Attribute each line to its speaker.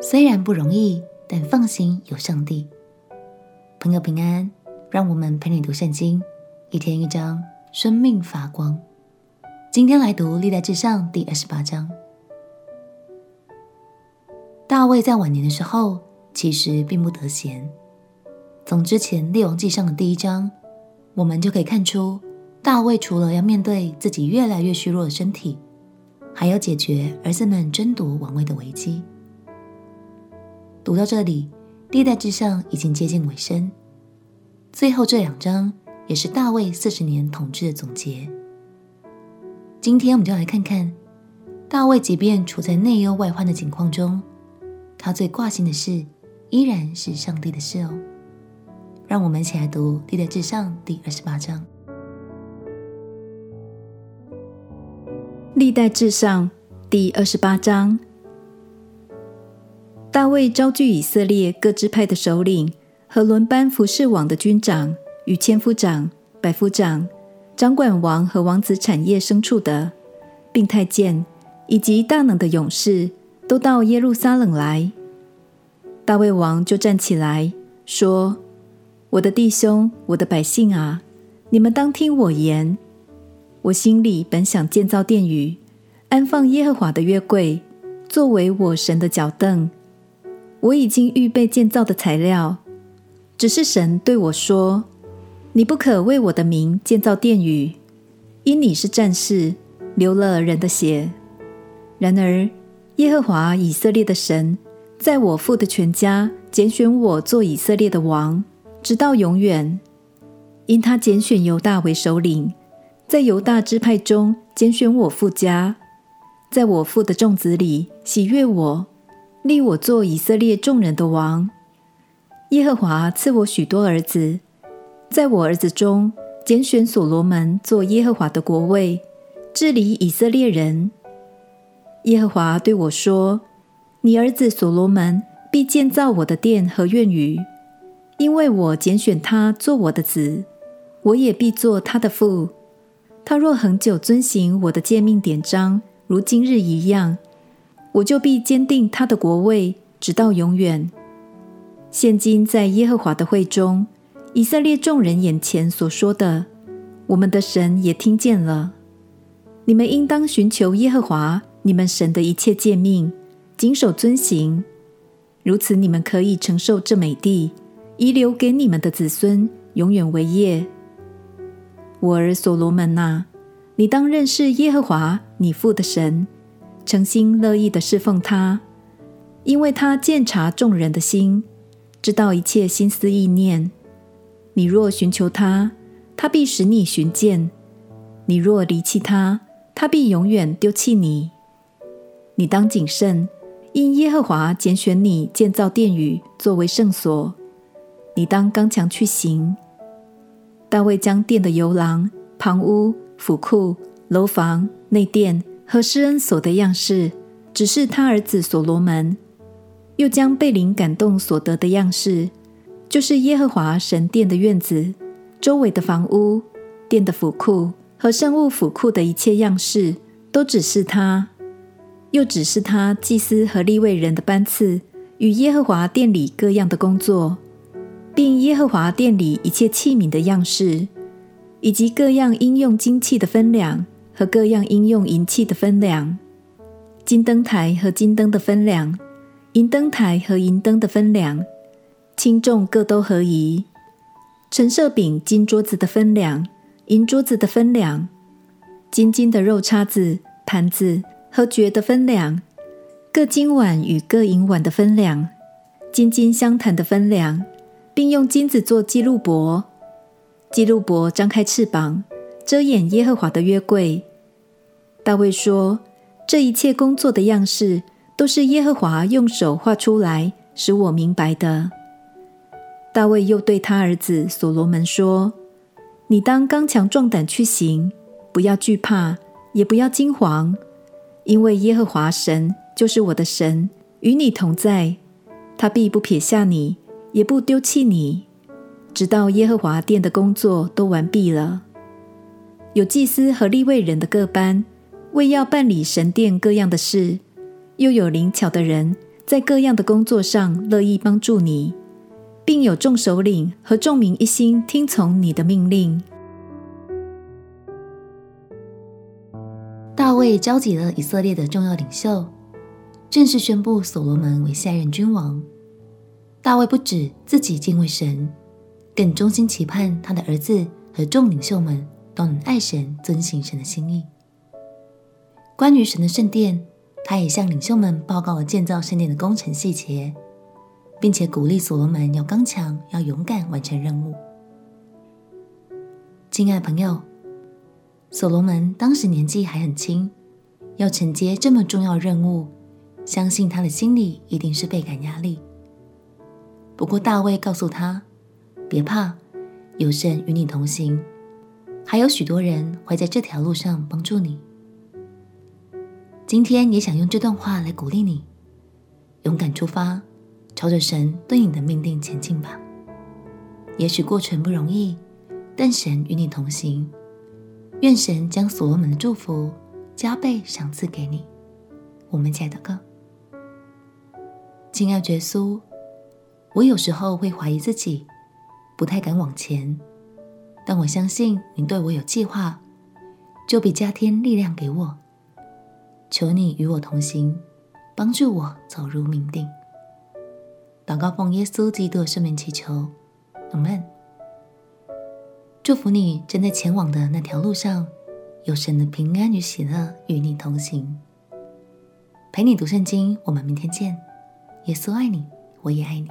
Speaker 1: 虽然不容易，但放心，有上帝。朋友平安，让我们陪你读圣经，一天一章，生命发光。今天来读历代志上第二十八章。大卫在晚年的时候，其实并不得闲。从之前列王记上的第一章，我们就可以看出，大卫除了要面对自己越来越虚弱的身体，还要解决儿子们争夺王位的危机。读到这里，历代志上已经接近尾声，最后这两章也是大卫四十年统治的总结。今天我们就来看看，大卫即便处在内忧外患的境况中，他最挂心的事依然是上帝的事哦。让我们一起来读《历代志上》第二十八章。
Speaker 2: 《历代志上》第二十八章，大卫召聚以色列各支派的首领和轮班服侍王的军长与千夫长、百夫长，掌管王和王子产业牲畜的，并太监以及大能的勇士，都到耶路撒冷来。大卫王就站起来说。我的弟兄，我的百姓啊，你们当听我言。我心里本想建造殿宇，安放耶和华的约柜，作为我神的脚凳。我已经预备建造的材料，只是神对我说：“你不可为我的名建造殿宇，因你是战士，流了人的血。然而，耶和华以色列的神，在我父的全家拣选我做以色列的王。”直到永远，因他拣选犹大为首领，在犹大支派中拣选我父家，在我父的众子里喜悦我，立我做以色列众人的王。耶和华赐我许多儿子，在我儿子中拣选所罗门做耶和华的国位，治理以色列人。耶和华对我说：“你儿子所罗门必建造我的殿和院宇。”因为我拣选他做我的子，我也必做他的父。他若恒久遵行我的诫命典章，如今日一样，我就必坚定他的国位，直到永远。现今在耶和华的会中，以色列众人眼前所说的，我们的神也听见了。你们应当寻求耶和华你们神的一切诫命，谨守遵行，如此你们可以承受这美地。遗留给你们的子孙，永远为业。我儿所罗门呐，你当认识耶和华你父的神，诚心乐意的侍奉他，因为他鉴察众人的心，知道一切心思意念。你若寻求他，他必使你寻见；你若离弃他，他必永远丢弃你。你当谨慎，因耶和华拣选你建造殿宇，作为圣所。你当刚强去行。大卫将殿的游廊、旁屋、府库、楼房、内殿和施恩所的样式，只是他儿子所罗门；又将被灵感动所得的样式，就是耶和华神殿的院子、周围的房屋、殿的府库和圣物府库的一切样式，都只是他；又指示他祭司和立位人的班次与耶和华殿里各样的工作。并耶和华殿里一切器皿的样式，以及各样应用金器的分量和各样应用银器的分量，金灯台和金灯的分量，银灯台和银灯的分量，轻重各都合宜。陈设饼金桌子的分量，银桌子的分量，金金的肉叉子、盘子和爵的分量，各金碗与各银碗的分量，金金香坛的分量。并用金子做记录簿，记录簿张开翅膀，遮掩耶和华的约柜。大卫说：“这一切工作的样式，都是耶和华用手画出来，使我明白的。”大卫又对他儿子所罗门说：“你当刚强壮胆去行，不要惧怕，也不要惊惶，因为耶和华神就是我的神，与你同在，他必不撇下你。”也不丢弃你，直到耶和华殿的工作都完毕了。有祭司和立位人的各班，为要办理神殿各样的事，又有灵巧的人在各样的工作上乐意帮助你，并有众首领和众民一心听从你的命令。
Speaker 1: 大卫召集了以色列的重要领袖，正式宣布所罗门为下任君王。大卫不止自己敬畏神，更衷心期盼他的儿子和众领袖们都能爱神、遵行神的心意。关于神的圣殿，他也向领袖们报告了建造圣殿的工程细节，并且鼓励所罗门要刚强、要勇敢完成任务。亲爱朋友，所罗门当时年纪还很轻，要承接这么重要任务，相信他的心里一定是倍感压力。不过大卫告诉他：“别怕，有神与你同行，还有许多人会在这条路上帮助你。”今天也想用这段话来鼓励你，勇敢出发，朝着神对你的命定前进吧。也许过程不容易，但神与你同行。愿神将所罗门的祝福加倍赏赐给你。我们亲爱的哥，亲爱的耶稣。我有时候会怀疑自己，不太敢往前，但我相信你对我有计划，就必加添力量给我。求你与我同行，帮助我走入冥定。祷告奉耶稣基督的圣名祈求，阿门。祝福你正在前往的那条路上，有神的平安与喜乐与你同行。陪你读圣经，我们明天见。耶稣爱你，我也爱你。